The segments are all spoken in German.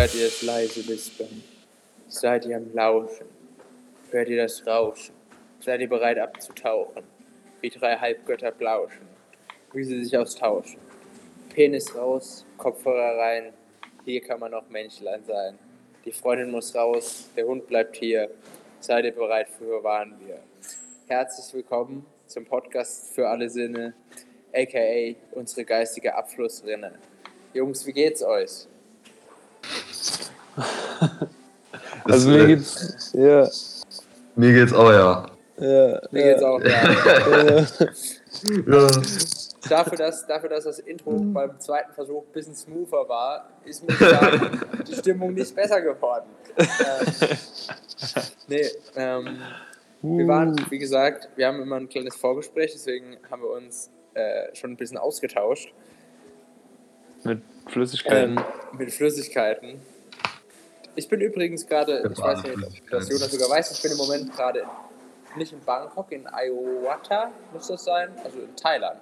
Hört ihr es leise wispern? Seid ihr am Lauschen? Hört ihr das Rauschen? Seid ihr bereit abzutauchen? Wie drei Halbgötter plauschen, wie sie sich austauschen. Penis raus, Kopfhörer rein, hier kann man auch Menschlein sein. Die Freundin muss raus, der Hund bleibt hier. Seid ihr bereit für waren wir? Herzlich willkommen zum Podcast für alle Sinne, aka unsere geistige Abflussrinne. Jungs, wie geht's euch? Also mir geht's, ja, Mir geht's auch, ja. ja, Mir geht's auch, ja. ja. Dafür dass, dafür, dass das Intro beim zweiten Versuch ein bisschen smoother war, ist mir sagen, die Stimmung nicht besser geworden. Ähm, nee, ähm, wir waren, wie gesagt, wir haben immer ein kleines Vorgespräch, deswegen haben wir uns äh, schon ein bisschen ausgetauscht Mit Flüssigkeiten. ähm, mit Flüssigkeiten. Ich bin übrigens gerade, ich weiß nicht, ob das Jonas sogar weiß, ich bin im Moment gerade nicht in Bangkok, in Ayawata muss das sein, also in Thailand.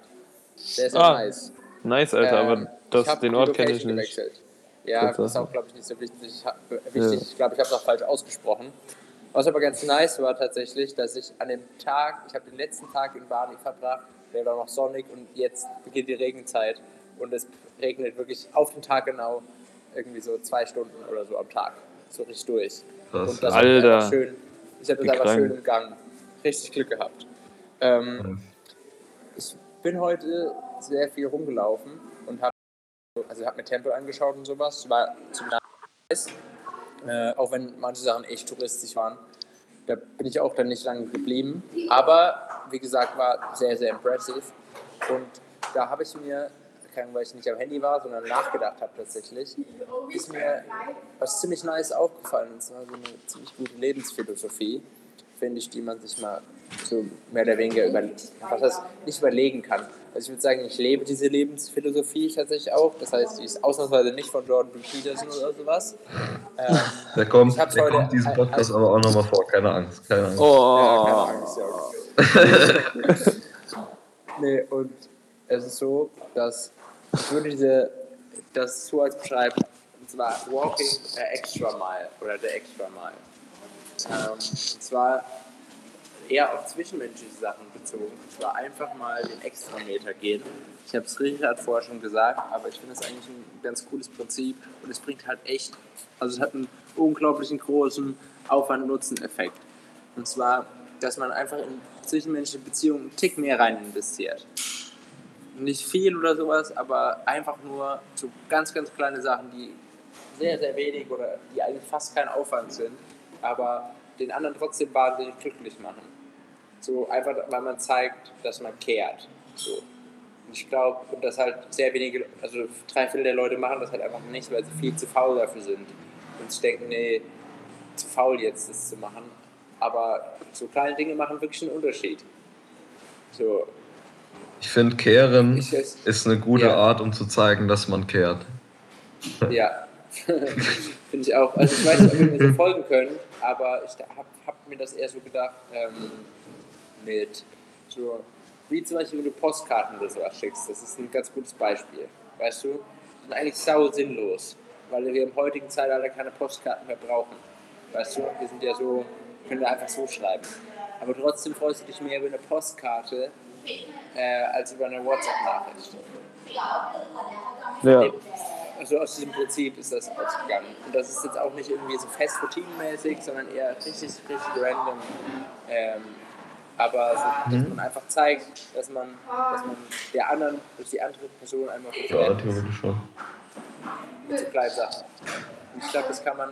Der ist Ah, ja nice. Nice, Alter, Ähm, aber das, den Ort kenne ich nicht. gewechselt. Ja, das ist auch, glaube ich, nicht so wichtig. Ich, wichtig. ich glaube, ich habe es auch falsch ausgesprochen. Was aber ganz nice war tatsächlich, dass ich an dem Tag, ich habe den letzten Tag in Bali verbracht, der war noch sonnig und jetzt beginnt die Regenzeit und es regnet wirklich auf den Tag genau irgendwie so zwei Stunden oder so am Tag. So richtig durch. Krass. Und das Alter. Einfach schön, ich habe das einfach krank. schön im Gang. Richtig Glück gehabt. Ähm, ich bin heute sehr viel rumgelaufen und habe also hab mir Tempel angeschaut und sowas. War zum nice. Äh, auch wenn manche Sachen echt touristisch waren. Da bin ich auch dann nicht lange geblieben. Aber wie gesagt, war sehr, sehr impressive. Und da habe ich mir, Ahnung, weil ich nicht am Handy war, sondern nachgedacht habe tatsächlich, ist mir was ziemlich nice aufgefallen. Und zwar so eine ziemlich gute Lebensphilosophie, finde ich, die man sich mal so mehr oder weniger über, was heißt, nicht überlegen kann. Also ich würde sagen, ich lebe diese Lebensphilosophie tatsächlich auch. Das heißt, die ist ausnahmsweise nicht von Jordan B. Peterson oder sowas. Ähm, Der kommt, Ich der heute- kommt diesen Podcast aber auch nochmal vor. Keine Angst, keine Angst. Oh, Ja, keine Angst, ja. nee, und es ist so, dass ich würde diese, das so als beschreiben, und zwar Walking a Extra Mile oder der Extra Mile. Ähm, und zwar eher auf zwischenmenschliche Sachen bezogen. Und zwar einfach mal den Extrameter gehen. Ich habe es Richard vorher schon gesagt, aber ich finde es eigentlich ein ganz cooles Prinzip und es bringt halt echt, also es hat einen unglaublichen großen Aufwand-Nutzen-Effekt. Und zwar, dass man einfach in zwischenmenschliche Beziehungen einen Tick mehr rein investiert. Nicht viel oder sowas, aber einfach nur so ganz, ganz kleine Sachen, die sehr, sehr wenig oder die eigentlich fast kein Aufwand sind, aber den anderen trotzdem wahnsinnig glücklich machen. So einfach, weil man zeigt, dass man kehrt. So. Und ich glaube, und das halt sehr wenige, also drei Viertel der Leute machen das halt einfach nicht, weil sie viel zu faul dafür sind. Und sich denken, nee, zu faul jetzt das zu machen. Aber so kleine Dinge machen wirklich einen Unterschied. So, Ich finde, kehren ich, ist eine gute Ja. Art, um zu zeigen, dass man kehrt. Ja, finde ich auch. Also ich weiß nicht, ob wir mir so folgen können, aber ich habe hab mir das eher so gedacht ähm, mit so, wie zum Beispiel, wenn du Postkarten oder sowas schickst. Das ist ein ganz gutes Beispiel. Weißt du, die sind eigentlich sau sinnlos, weil wir im heutigen Zeitalter keine Postkarten mehr brauchen. Weißt du, wir sind ja so, können wir einfach so schreiben. Aber trotzdem freust du dich mehr über eine Postkarte äh, als über eine WhatsApp-Nachricht. ja. Also aus diesem Prinzip ist das ausgegangen. Und das ist jetzt auch nicht irgendwie so fest routinenmäßig, sondern eher richtig, richtig random. Ähm, aber so, dass man einfach zeigt, dass man, dass man der anderen, dass die andere Person einfach Ja, theoretisch schon. mit so kleinen Sachen. Und ich glaube, das kann man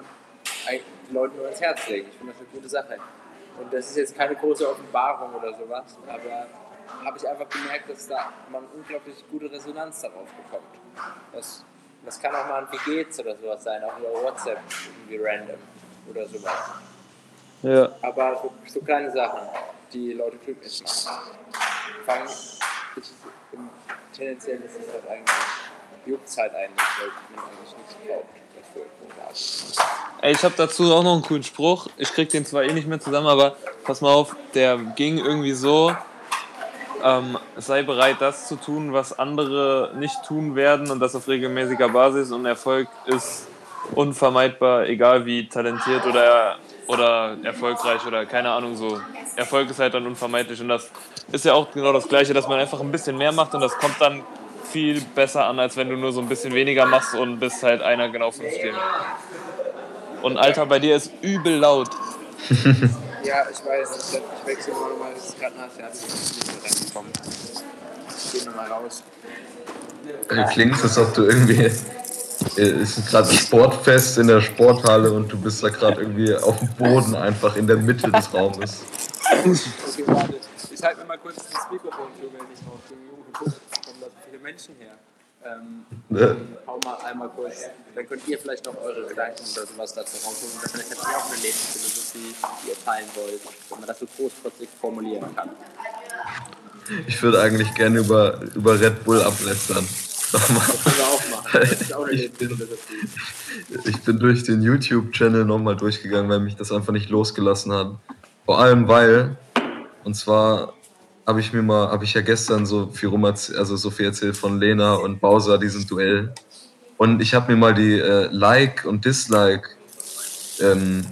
eigentlich den Leuten nur ins Herz legen. Ich finde das eine gute Sache. Und das ist jetzt keine große Offenbarung oder sowas, aber habe ich einfach gemerkt, dass da man unglaublich gute Resonanz darauf bekommt. Was Das kann auch mal ein Wie geht's oder sowas sein, auch über WhatsApp irgendwie random oder sowas. Ja. Aber so, so kleine Sachen, die Leute glücklich machen. Allem, ich, im, tendenziell ist es halt eigentlich, juckt halt eigentlich, weil man eigentlich nichts großartig. Ey, ich habe dazu auch noch einen coolen Spruch. Ich krieg den zwar eh nicht mehr zusammen, aber pass mal auf, der ging irgendwie so. Ähm, sei bereit, das zu tun, was andere nicht tun werden und das auf regelmäßiger Basis und Erfolg ist unvermeidbar, egal wie talentiert oder, oder erfolgreich oder keine Ahnung so. Erfolg ist halt dann unvermeidlich und das ist ja auch genau das Gleiche, dass man einfach ein bisschen mehr macht und das kommt dann viel besser an, als wenn du nur so ein bisschen weniger machst und bist halt einer genau fünf Stimmen. Und Alter, bei dir ist übel laut. Ja, ich weiß, ich, wechsle mal nochmal das Krankenhaus, ja, ich bin nicht mehr reingekommen. Ich gehe nochmal raus. Du klingst, als ob du irgendwie. äh, Es ist gerade ein Sportfest in der Sporthalle und du bist da gerade irgendwie auf dem Boden einfach in der Mitte des Raumes. Okay, warte. Ich halte mir mal kurz das Mikrofon für, wenn ich raus bin. Junge, guck, es kommen da viele Menschen her. Ähm, hau mal einmal kurz, dann könnt ihr vielleicht noch eure Gedanken oder sowas dazu rausholen. Oder vielleicht habt ihr auch eine Lebensphilosophie, die ihr teilen wollt, wenn man das so großkotzig formulieren kann. Ich würde eigentlich gerne über, über Red Bull ablästern. Nochmal. Das können wir auch machen. Das ist auch eine Ich bin- Lebensphilosophie. Ich bin durch den YouTube-Channel nochmal durchgegangen, weil mich das einfach nicht losgelassen hat. Vor allem weil, und zwar habe ich mir mal, habe ich ja gestern so viel rum erz- also so viel erzählt von Lena und Bowser, diesem Duell. Und ich habe mir mal die äh, Like und Dislike, ähm,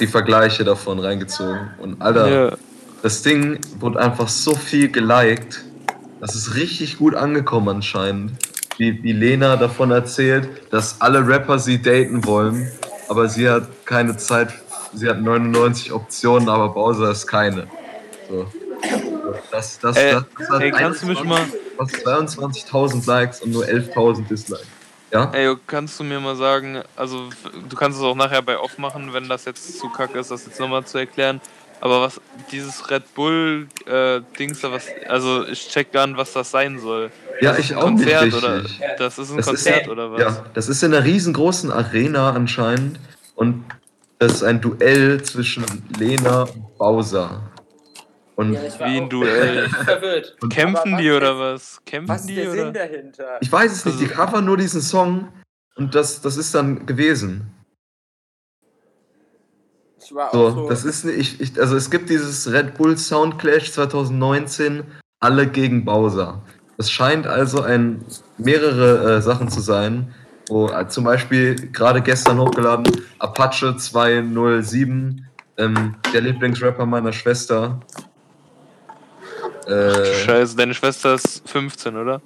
die Vergleiche davon reingezogen. Und Alter, Ja. das Ding wurde einfach so viel geliked. Das ist richtig gut angekommen anscheinend. Wie, wie Lena davon erzählt, dass alle Rapper sie daten wollen, aber sie hat keine Zeit. Sie hat 99 Optionen, aber Bowser ist keine. So. Das, das, Ey, das, das hat ey, kannst du mich mal- fast 22.000 Likes und nur 11.000 Dislikes. Ja? Ey, kannst du mir mal sagen, also du kannst es auch nachher bei off machen, wenn das jetzt zu kacke ist, das jetzt nochmal zu erklären. Aber was dieses Red Bull äh, Dings da was, also ich check gar nicht, was das sein soll. Ja, das ist ich auch nicht Konzert richtig. oder das ist ein Das ist- Konzert oder was? Ja, das ist in einer riesengroßen Arena anscheinend und das ist ein Duell zwischen Lena und Bowser. Und Ja, Wie ein Duell. verwirrt. Kämpfen die oder was? Kämpfen Was ist die der oder? Sinn dahinter? ich weiß es nicht, die Also- covern nur diesen Song und das, das ist dann gewesen. Ich war auch So, so, das ist nicht, ich, ich, also es gibt dieses Red Bull Sound Clash 2019, alle gegen Bowser. Es scheint also ein mehrere äh, Sachen zu sein, wo äh, zum Beispiel gerade gestern hochgeladen Apache 207, ähm, der Lieblingsrapper meiner Schwester. Äh, Scheiße, deine Schwester ist 15, oder?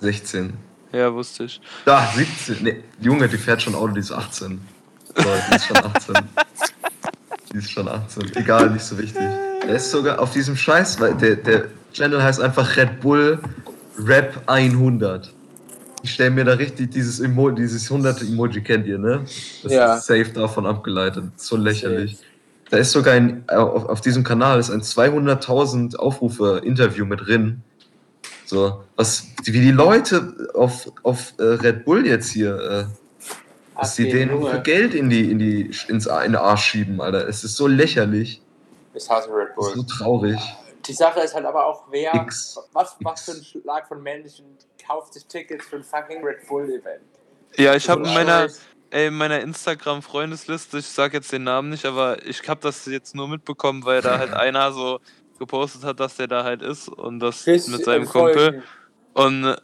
16. Ja, wusste ich. Da, 17. Nee, Junge, die fährt schon Auto, die ist 18. So, die ist schon 18. die ist schon 18. Egal, nicht so wichtig. Der ist sogar auf diesem Scheiß, weil der, der Channel heißt einfach Red Bull Rap 100. Ich stelle mir da richtig dieses, Emo dieses 100 Emoji, kennt ihr, ne? Das Ja. ist safe davon abgeleitet. So lächerlich. Da ist sogar ein, auf, auf diesem Kanal ist ein 200.000 Aufrufe Interview mit drin. So, was, wie die Leute auf, auf äh, Red Bull jetzt hier, äh, dass die denen Junge. für Geld in die, in die, ins, A- in den Arsch schieben, Alter. Es ist so lächerlich. Ich hasse Red Es ist Bull. so traurig. Die Sache ist halt aber auch, wer, Nix. was, was für ein Schlag von Menschen kauft sich Tickets für ein fucking Red Bull Event? Ja, ich habe in meiner. Ey, in meiner Instagram-Freundesliste, ich sag jetzt den Namen nicht, aber ich habe das jetzt nur mitbekommen, weil da halt einer so gepostet hat, dass der da halt ist und das Chris, mit seinem äh, Kumpel. Und äh,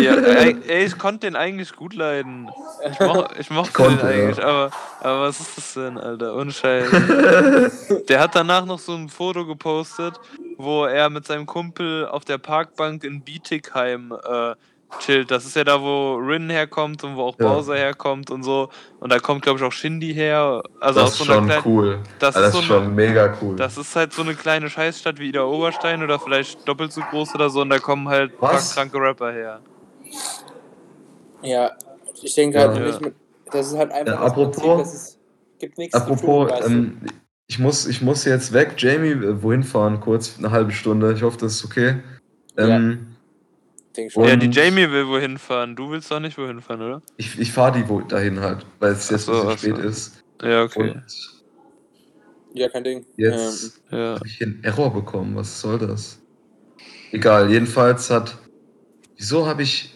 ja, ey, ich konnte den eigentlich gut leiden. Ich, moch, ich mochte Konnte, den ja. eigentlich, aber, aber was ist das denn, Alter? Ohne Scheiß. Der hat danach noch so ein Foto gepostet, wo er mit seinem Kumpel auf der Parkbank in Bietigheim äh, chillt. Das ist ja da, wo Rin herkommt und wo auch Ja. Bowser herkommt und so. Und da kommt, glaube ich, auch Shindy her. Also das aus ist so einer schon kleinen. cool. Das ist das ist so eine- schon mega cool. Das ist halt so eine kleine Scheißstadt wie Ida Oberstein oder vielleicht doppelt so groß oder so und da kommen halt ein paar Was? kranke Rapper her. Ja, ich denke Ja. halt nicht mit. Das ist halt einfach. Ja, das apropos- Prinzip, das ist, gibt nichts zu Apropos, tun, weißt du? ähm, ich, muss, ich muss jetzt weg. Jamie, äh, wohin fahren? Kurz, eine halbe Stunde. Ich hoffe, das ist okay. Ähm, denke schon. Ja, die Jamie will wohin fahren. Du willst doch nicht wohin fahren, oder? Ich, ich fahre die wo dahin halt, weil es jetzt so, ein bisschen spät so. ist. Ja, okay. Und Ja, kein Ding. jetzt Ja. habe ich hier einen Error bekommen. Was soll das? Egal, jedenfalls hat. Wieso habe ich.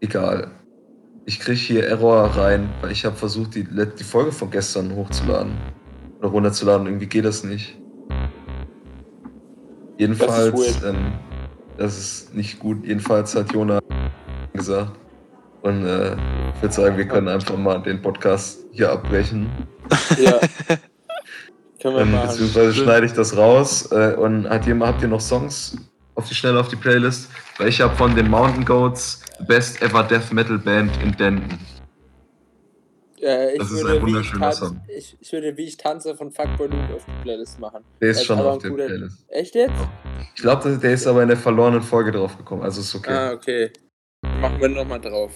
Egal. Ich kriege hier Error rein, weil ich habe versucht, die, let- die Folge von gestern hochzuladen. Oder runterzuladen. Irgendwie geht das nicht. Jedenfalls. Das ist ähm, das ist nicht gut. Jedenfalls hat Jona gesagt. Und äh, ich würde sagen, wir können einfach mal den Podcast hier abbrechen. Ja. Können wir Ähm, machen. beziehungsweise schneide ich das raus. Äh, und hat jemand, habt ihr noch Songs auf die Schnelle auf die Playlist? Weil ich habe von den Mountain Goats Best Ever Death Metal Band in Denton. Äh, ich, Das ist würde, ein wie ich, wunderschöner Song. ich, ich würde, wie ich tanze von Fuckboy Luke auf die Playlist machen. Der Das ist schon aber auf ein der guter- Playlist. Echt jetzt? Ich glaube, der ist aber in der verlorenen Folge drauf gekommen. Also ist okay. Ah, okay. Machen wir nochmal drauf.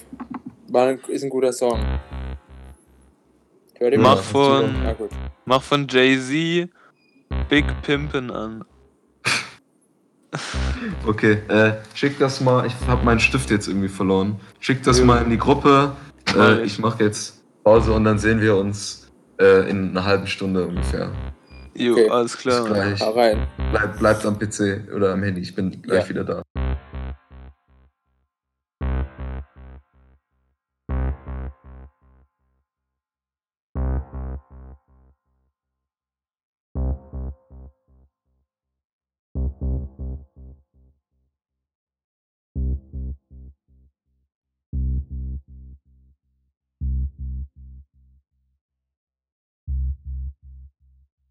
War ein, ist ein guter Song. Mach mal? von- gut. Mach von Jay-Z Big Pimpin an. Okay, äh, schick das mal. Ich habe meinen Stift jetzt irgendwie verloren. Schick das Ja. mal in die Gruppe. Mach Äh, ich. ich mache jetzt Pause und dann sehen wir uns äh, in einer halben Stunde ungefähr. Jo, Okay. alles klar. Bis gleich. Bleib, bleibt am PC oder am Handy. Ich bin gleich Ja. wieder da.